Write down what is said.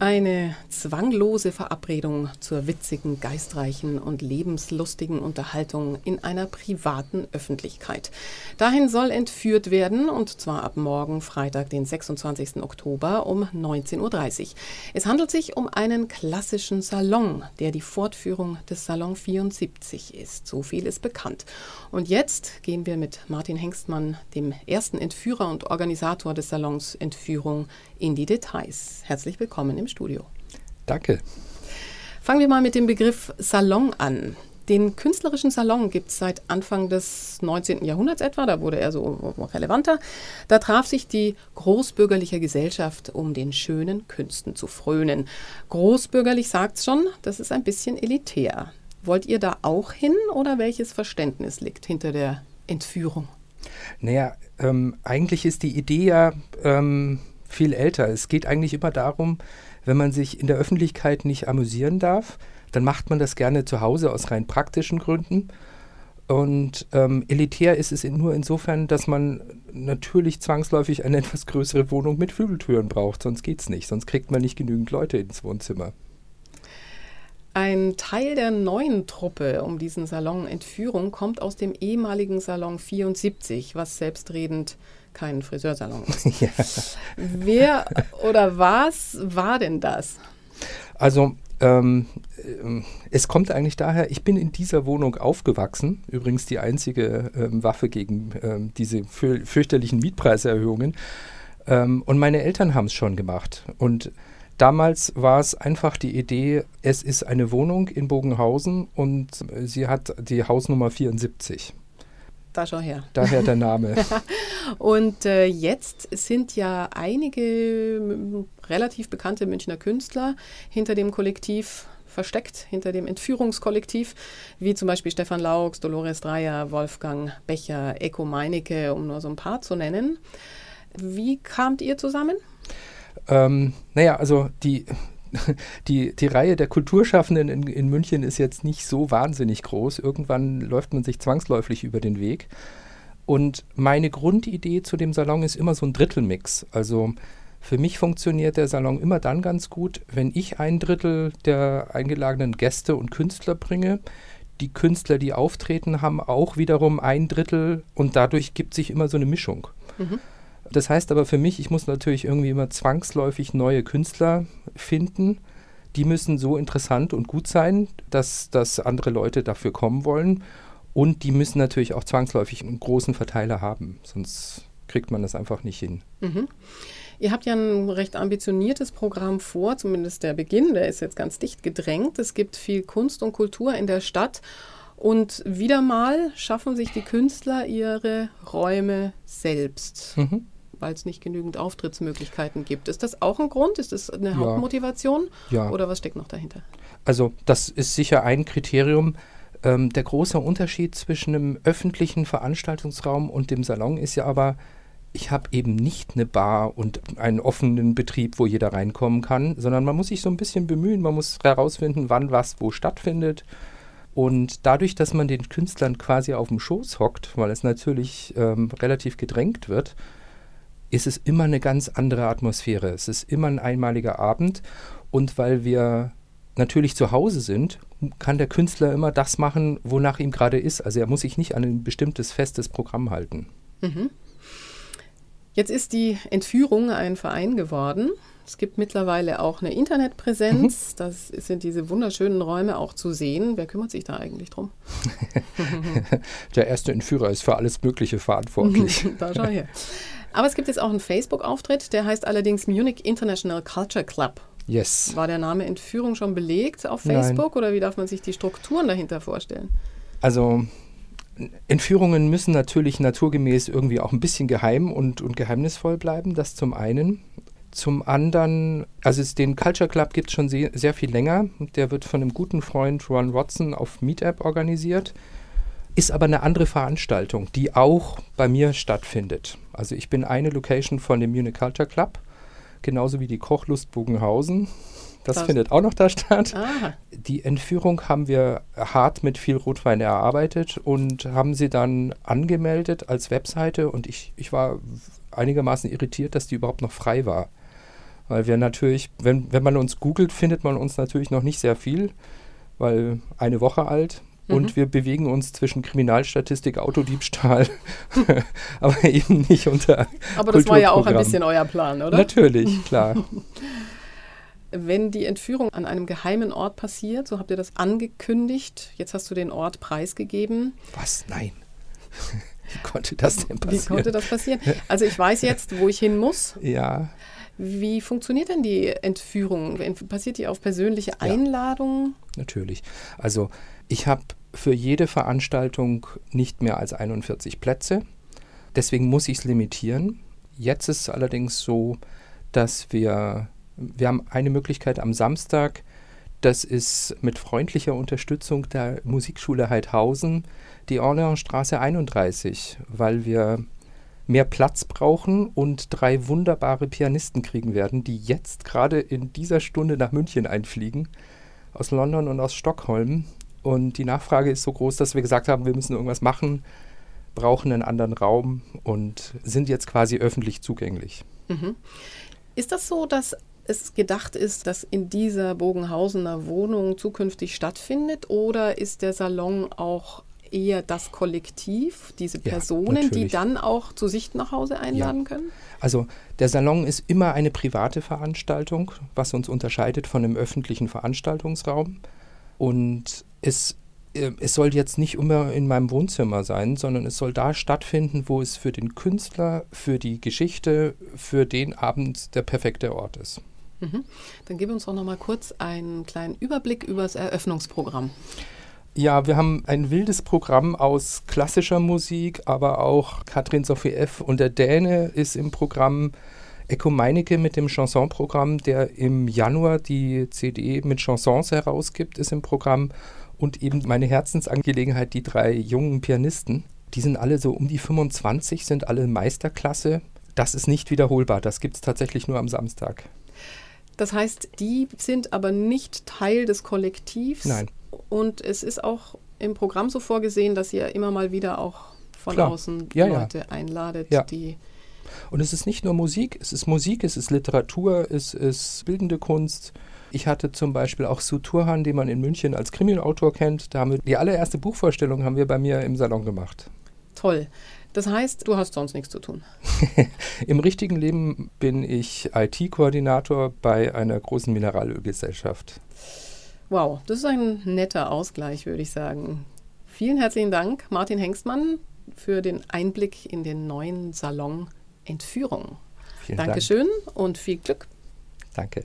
Eine zwanglose Verabredung zur witzigen, geistreichen und lebenslustigen Unterhaltung in einer privaten Öffentlichkeit. Dahin soll entführt werden und zwar ab morgen Freitag, den 26. Oktober um 19.30 Uhr. Es handelt sich um einen klassischen Salon, der die Fortführung des Salon 74 ist. So viel ist bekannt. Und jetzt gehen wir mit Martin Hengstmann, dem ersten Entführer und Organisator des Salons Entführung, in die Details. Herzlich willkommen im Studio. Danke. Fangen wir mal mit dem Begriff Salon an. Den künstlerischen Salon gibt es seit Anfang des 19. Jahrhunderts etwa, da wurde er so relevanter. Da traf sich die großbürgerliche Gesellschaft, um den schönen Künsten zu frönen. Großbürgerlich sagt es schon, das ist ein bisschen elitär. Wollt ihr da auch hin oder welches Verständnis liegt hinter der Entführung? Naja, ähm, eigentlich ist die Idee ja ähm, viel älter. Es geht eigentlich immer darum, wenn man sich in der Öffentlichkeit nicht amüsieren darf, dann macht man das gerne zu Hause aus rein praktischen Gründen. Und ähm, elitär ist es nur insofern, dass man natürlich zwangsläufig eine etwas größere Wohnung mit Flügeltüren braucht. Sonst geht es nicht. Sonst kriegt man nicht genügend Leute ins Wohnzimmer. Ein Teil der neuen Truppe um diesen Salon Entführung kommt aus dem ehemaligen Salon 74, was selbstredend kein Friseursalon ist. ja. Wer oder was war denn das? Also ähm, äh, es kommt eigentlich daher, ich bin in dieser Wohnung aufgewachsen, übrigens die einzige ähm, Waffe gegen ähm, diese für, fürchterlichen Mietpreiserhöhungen. Ähm, und meine Eltern haben es schon gemacht. Und damals war es einfach die Idee, es ist eine Wohnung in Bogenhausen und sie hat die Hausnummer 74. Da schau her. Daher der Name. und äh, jetzt sind ja einige relativ bekannte Münchner Künstler hinter dem Kollektiv versteckt, hinter dem Entführungskollektiv, wie zum Beispiel Stefan Laux, Dolores Dreyer, Wolfgang Becher, Eko Meinecke, um nur so ein paar zu nennen. Wie kamt ihr zusammen? Ähm, naja, also die, die, die Reihe der Kulturschaffenden in, in München ist jetzt nicht so wahnsinnig groß. Irgendwann läuft man sich zwangsläufig über den Weg. Und meine Grundidee zu dem Salon ist immer so ein Drittelmix. Also für mich funktioniert der Salon immer dann ganz gut, wenn ich ein Drittel der eingeladenen Gäste und Künstler bringe. Die Künstler, die auftreten, haben auch wiederum ein Drittel und dadurch gibt sich immer so eine Mischung. Mhm. Das heißt aber für mich, ich muss natürlich irgendwie immer zwangsläufig neue Künstler finden. Die müssen so interessant und gut sein, dass, dass andere Leute dafür kommen wollen. Und die müssen natürlich auch zwangsläufig einen großen Verteiler haben, sonst kriegt man das einfach nicht hin. Mhm. Ihr habt ja ein recht ambitioniertes Programm vor, zumindest der Beginn, der ist jetzt ganz dicht gedrängt. Es gibt viel Kunst und Kultur in der Stadt. Und wieder mal schaffen sich die Künstler ihre Räume selbst. Mhm weil es nicht genügend Auftrittsmöglichkeiten gibt. Ist das auch ein Grund? Ist das eine ja. Hauptmotivation? Ja. Oder was steckt noch dahinter? Also das ist sicher ein Kriterium. Ähm, der große Unterschied zwischen einem öffentlichen Veranstaltungsraum und dem Salon ist ja aber, ich habe eben nicht eine Bar und einen offenen Betrieb, wo jeder reinkommen kann, sondern man muss sich so ein bisschen bemühen, man muss herausfinden, wann was wo stattfindet. Und dadurch, dass man den Künstlern quasi auf dem Schoß hockt, weil es natürlich ähm, relativ gedrängt wird, ist es immer eine ganz andere Atmosphäre. Es ist immer ein einmaliger Abend und weil wir natürlich zu Hause sind, kann der Künstler immer das machen, wonach ihm gerade ist. Also er muss sich nicht an ein bestimmtes festes Programm halten. Mhm. Jetzt ist die Entführung ein Verein geworden. Es gibt mittlerweile auch eine Internetpräsenz. Mhm. Das sind diese wunderschönen Räume auch zu sehen. Wer kümmert sich da eigentlich drum? Der erste Entführer ist für alles Mögliche verantwortlich. da schau her. Aber es gibt jetzt auch einen Facebook-Auftritt, der heißt allerdings Munich International Culture Club. Yes. War der Name Entführung schon belegt auf Facebook Nein. oder wie darf man sich die Strukturen dahinter vorstellen? Also Entführungen müssen natürlich naturgemäß irgendwie auch ein bisschen geheim und, und geheimnisvoll bleiben, das zum einen. Zum anderen, also den Culture Club gibt es schon sehr, sehr viel länger. Der wird von einem guten Freund Ron Watson auf Meetup organisiert ist aber eine andere Veranstaltung, die auch bei mir stattfindet. Also ich bin eine Location von dem Munich Culture Club, genauso wie die Kochlust Bogenhausen. Das, findet auch noch da statt. Aha. Die Entführung haben wir hart mit viel Rotwein erarbeitet und haben sie dann angemeldet als Webseite und ich, ich war einigermaßen irritiert, dass die überhaupt noch frei war. Weil wir natürlich, wenn, wenn man uns googelt, findet man uns natürlich noch nicht sehr viel, weil eine Woche alt mhm. und wir bewegen uns zwischen Kriminalstatistik, Autodiebstahl, aber eben nicht unter. Aber das war ja auch ein bisschen euer Plan, oder? Natürlich, klar. Wenn die Entführung an einem geheimen Ort passiert, so habt ihr das angekündigt, jetzt hast du den Ort preisgegeben. Was? Nein. Wie konnte das denn passieren? Wie konnte das passieren? Also ich weiß jetzt, wo ich hin muss. Ja. Wie funktioniert denn die Entführung? Passiert die auf persönliche Einladung? Ja, natürlich. Also ich habe für jede Veranstaltung nicht mehr als 41 Plätze. Deswegen muss ich es limitieren. Jetzt ist es allerdings so, dass wir, wir haben eine Möglichkeit am Samstag, das ist mit freundlicher Unterstützung der Musikschule Heidhausen, die Orleansstraße 31, weil wir mehr Platz brauchen und drei wunderbare Pianisten kriegen werden, die jetzt gerade in dieser Stunde nach München einfliegen, aus London und aus Stockholm. Und die Nachfrage ist so groß, dass wir gesagt haben, wir müssen irgendwas machen, brauchen einen anderen Raum und sind jetzt quasi öffentlich zugänglich. Mhm. Ist das so, dass es gedacht ist, dass in dieser Bogenhausener Wohnung zukünftig stattfindet? Oder ist der Salon auch eher das Kollektiv, diese Personen, ja, die dann auch zu sich nach Hause einladen ja. können? Also der Salon ist immer eine private Veranstaltung, was uns unterscheidet von einem öffentlichen Veranstaltungsraum. Und es, äh, es soll jetzt nicht immer in meinem Wohnzimmer sein, sondern es soll da stattfinden, wo es für den Künstler, für die Geschichte, für den Abend der perfekte Ort ist. Mhm. Dann gib uns doch noch mal kurz einen kleinen Überblick über das Eröffnungsprogramm. Ja, wir haben ein wildes Programm aus klassischer Musik, aber auch Katrin Sophie F. und der Däne ist im Programm. Eko Meinecke mit dem Chansonprogramm, der im Januar die CD mit Chansons herausgibt, ist im Programm. Und eben meine Herzensangelegenheit, die drei jungen Pianisten. Die sind alle so um die 25, sind alle Meisterklasse. Das ist nicht wiederholbar. Das gibt es tatsächlich nur am Samstag. Das heißt, die sind aber nicht Teil des Kollektivs. Nein. Und es ist auch im Programm so vorgesehen, dass ihr immer mal wieder auch von Klar. außen ja, Leute ja. einladet, ja. die. Und es ist nicht nur Musik, es ist Musik, es ist Literatur, es ist bildende Kunst. Ich hatte zum Beispiel auch Sue Turhan, den man in München als Krimiautor kennt. Da haben wir die allererste Buchvorstellung haben wir bei mir im Salon gemacht. Toll. Das heißt, du hast sonst nichts zu tun. Im richtigen Leben bin ich IT-Koordinator bei einer großen Mineralölgesellschaft. Wow, das ist ein netter Ausgleich, würde ich sagen. Vielen herzlichen Dank, Martin Hengstmann, für den Einblick in den neuen Salon Entführung. Vielen Dankeschön Dank. und viel Glück. Danke.